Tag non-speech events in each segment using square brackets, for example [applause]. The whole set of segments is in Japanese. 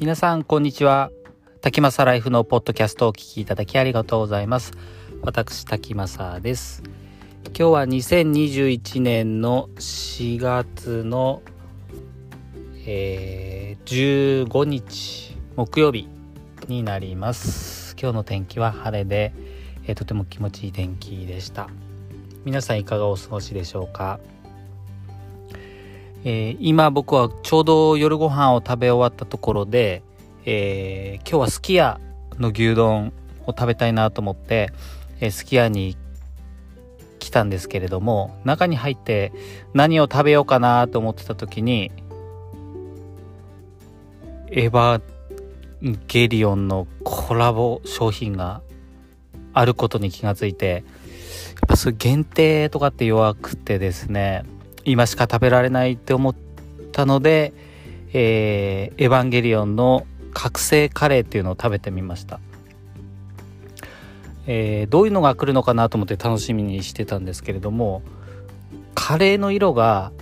皆さんこんにちは。滝正ライフのポッドキャストをお聞きいただきありがとうございます。私滝正です。今日は2021年の4月の、えー、15日木曜日になります。今日の天気は晴れで、えー、とても気持ちいい天気でした。皆さんいかがお過ごしでしょうか？えー、今僕はちょうど夜ご飯を食べ終わったところで、えー、今日はすき家の牛丼を食べたいなと思って、えー、すき家に来たんですけれども中に入って何を食べようかなと思ってた時にエヴァゲリオンのコラボ商品があることに気がついてやっぱそういう限定とかって弱くてですね今しか食べられないって思ったので、えー、エヴァンゲリオンの覚醒カレーっていうのを食べてみました、えー、どういうのが来るのかなと思って楽しみにしてたんですけれどもカレーの色が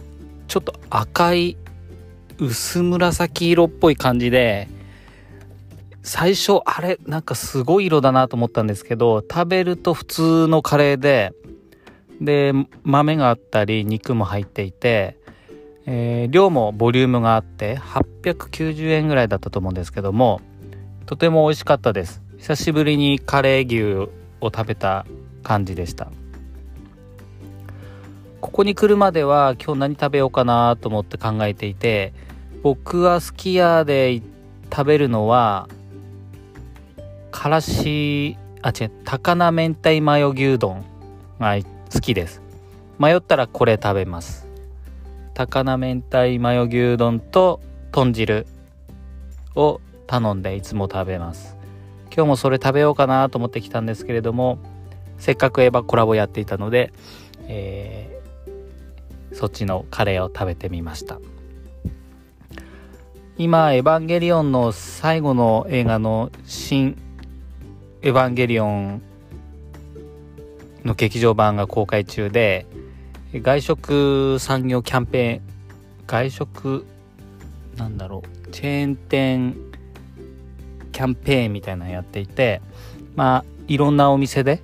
ちょっと赤い薄紫色っぽい感じで最初あれなんかすごい色だなと思ったんですけど食べると普通のカレーでで豆があったり肉も入っていて、えー、量もボリュームがあって890円ぐらいだったと思うんですけどもとても美味しかったです。久しぶりにカレー牛を食べた感じでした。ここに来るまでは今日何食べようかなと思って考えていて僕はすき家で食べるのはからしあ違う高菜明太マヨ牛丼が好きです。迷ったらこれ食べます。高菜明太マヨ牛丼と豚汁を頼んでいつも食べます。今日もそれ食べようかなと思ってきたんですけれどもせっかくエヴァコラボやっていたので、えー、そっちのカレーを食べてみました。今エヴァンゲリオンの最後の映画の新エヴァンゲリオンの劇場版が公開中で外食産業キャンペーン外食なんだろうチェーン店キャンペーンみたいなのやっていてまあいろんなお店で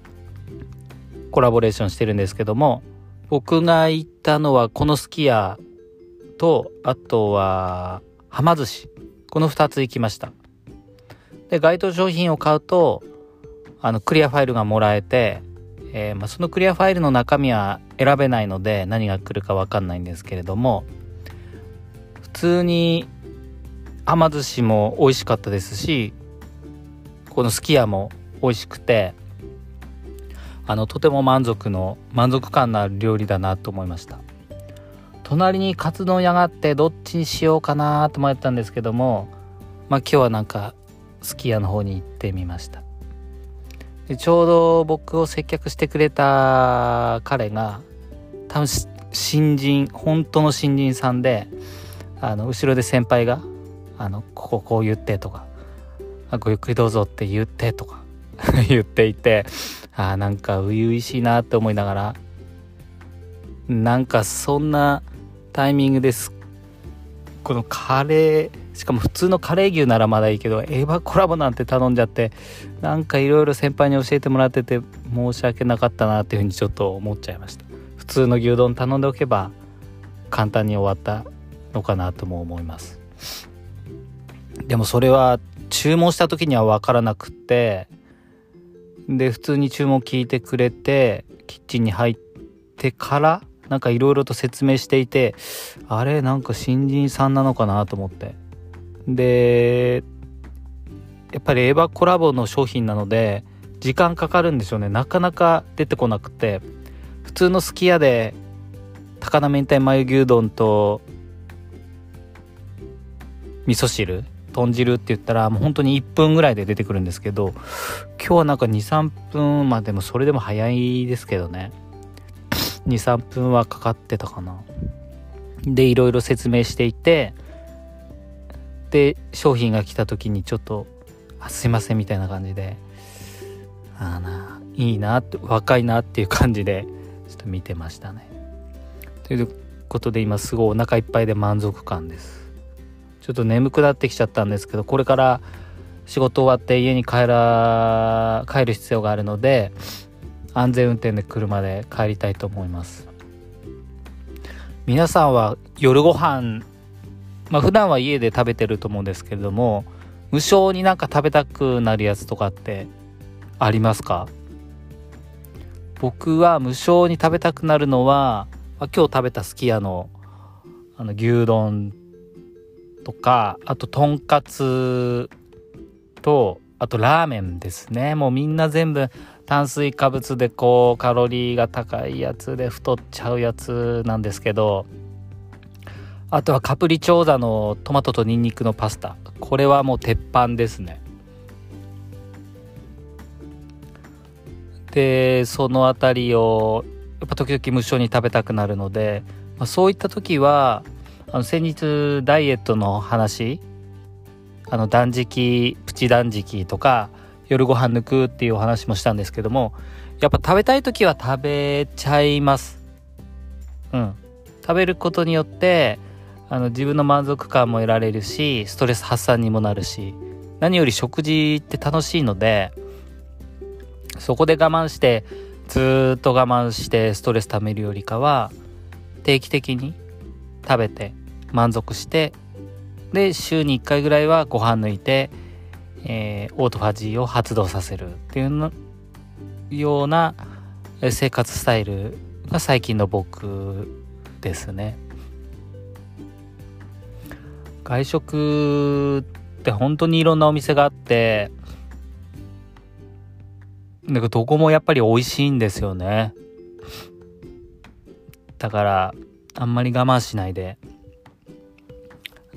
[coughs] コラボレーションしてるんですけども僕が行ったのはこのすき家とあとははま寿司。この2つ行きました。で該当商品を買うとあのクリアファイルがもらえて、えー、まあ、そのクリアファイルの中身は選べないので何が来るか分かんないんですけれども普通に甘寿司も美味しかったですしこのすき家も美味しくてあのとても満足の満足感のある料理だなと思いました。隣にカツ丼屋があってどっちにしようかなと迷ったんですけどもまあ今日はなんかすき家の方に行ってみました。でちょうど僕を接客してくれた彼が多分新人本当の新人さんであの後ろで先輩があのこここう言ってとかごゆっくりどうぞって言ってとか [laughs] 言っていてあなんか初々しいなって思いながらなんかそんなタイミングです。このカレーしかも普通のカレー牛ならまだいいけどエヴァコラボなんて頼んじゃってなんかいろいろ先輩に教えてもらってて申し訳なかったなっていうふうにちょっと思っちゃいました。普通の牛丼頼んでおけば簡単に終わったのかなとも思います。でもそれは注文した時には分からなくってで普通に注文聞いてくれてキッチンに入ってからなんかいろいろと説明していてあれなんか新人さんなのかなと思って。でやっぱりエヴァコラボの商品なので時間かかるんでしょうね。なかなか出てこなくて。普通のすき家で高菜明太マヨ牛丼と味噌汁豚汁って言ったらもう本当に1分ぐらいで出てくるんですけど今日はなんか23分まあでもそれでも早いですけどね。23分はかかってたかな。でいろいろ説明していてで商品が来た時にちょっと「あすいません」みたいな感じでああないいなって若いなっていう感じでちょっと見てましたね。ということで今すごいお腹いっぱいで満足感です。ちょっと眠くなってきちゃったんですけどこれから仕事終わって家に帰ら帰る必要があるので安全運転で車で帰りたいと思います皆さんは夜ご飯まあ普段は家で食べてると思うんですけれども無性になんか食べたくなるやつとかってありますか？僕は無性に食べたくなるのは、ま、今日食べたすき家のあの牛丼とかあととんかつとあとラーメンですね。もうみんな全部炭水化物でこうカロリーが高いやつで太っちゃうやつなんですけどあとはカプリチョーザのトマトとニンニクのパスタ。これはもう鉄板ですね。でその辺りをやっぱ時々無性に食べたくなるので、まあ、そういった時はあの先日ダイエットの話あの断食プチ断食とか夜ご飯抜くっていうお話もしたんですけどもやっぱ食べたい時は食べちゃいます。うん。食べることによってあの自分の満足感も得られるしストレス発散にもなるし何より食事って楽しいのでそこで我慢してずっと我慢してストレス溜めるよりかは定期的に食べて満足してで週に1回ぐらいはご飯抜いて、えー、オートファジーを発動させるっていうような生活スタイルが最近の僕ですね。外食って本当にいろんなお店があってなんかどこもやっぱり美味しいんですよね。だからあんまり我慢しないで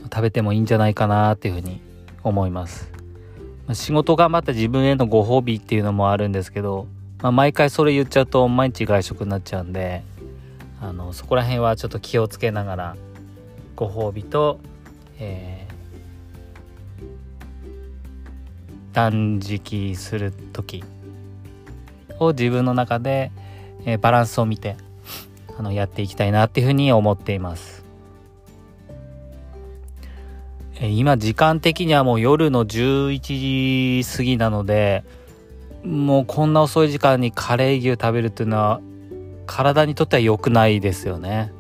食べてもいいんじゃないかなっていうふうに思います。仕事頑張って自分へのご褒美っていうのもあるんですけど、まあ、毎回それ言っちゃうと毎日外食になっちゃうんであのそこら辺はちょっと気をつけながらご褒美と、えー、断食する時を自分の中で、えー、バランスを見てあのやっていきたいなっていうふうに思っています。えー、今時間的にはもう夜の11時過ぎなのでもうこんな遅い時間にカレー牛食べるっていうのは体にとっては良くないですよね。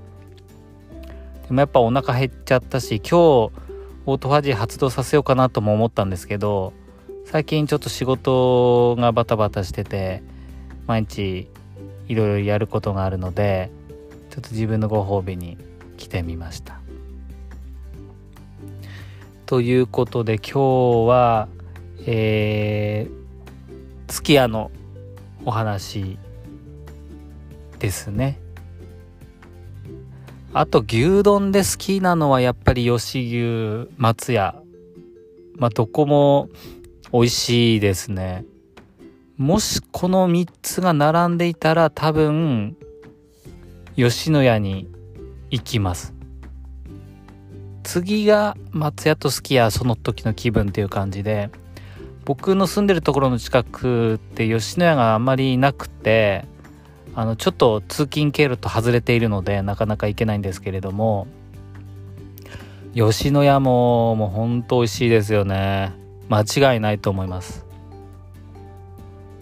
でもやっぱお腹減っちゃったし今日オートファジー発動させようかなとも思ったんですけど最近ちょっと仕事がバタバタしてて毎日いろいろやることがあるのでちょっと自分のご褒美に来てみました。ということで今日はえー、月屋のお話ですね。あと牛丼で好きなのはやっぱり吉牛松屋。まあどこも美味しいですね。もしこの3つが並んでいたら多分吉野家に行きます。次が松屋とすき家その時の気分っていう感じで。僕の住んでるところの近くって吉野家があんまりなくてあのちょっと通勤経路と外れているのでなかなか行けないんですけれども吉野家ももうほんと美味しいですよね。間違いないと思います。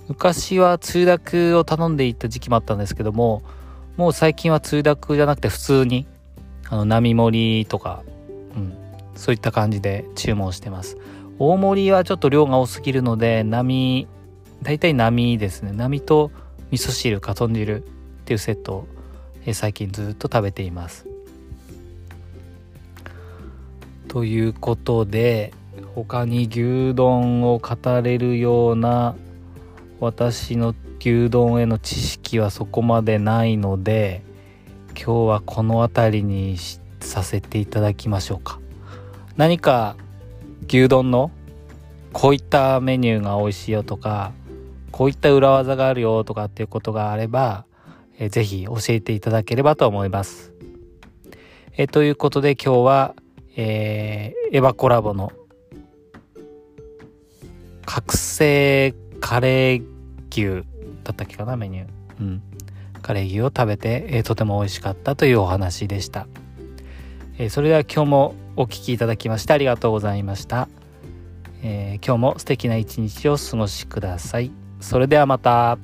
昔はつゆだくを頼んでいた時期もあったんですけどももう最近はつゆだくじゃなくて普通にあの並盛りとか、うん、そういった感じで注文してます。大盛りはちょっと量が多すぎるので並大体並ですね。並と味噌汁か豚汁っていうセットを、え最近ずっと食べています。ということで他に牛丼を語れるような私の牛丼への知識はそこまでないので今日はこの辺りにさせていただきましょうか。何か牛丼のこういったメニューが美味しいよとかこういった裏技があるよとかっていうことがあれば、えー、ぜひ教えていただければと思います。えー、ということで今日は、えー、エヴァコラボの覚醒カレー牛だったっけかなメニュー。うん。カレー牛を食べて、えー、とても美味しかったというお話でした。えー、それでは今日もお聴きいただきましてありがとうございました、えー、今日も素敵な一日をお過ごしください。それではまた。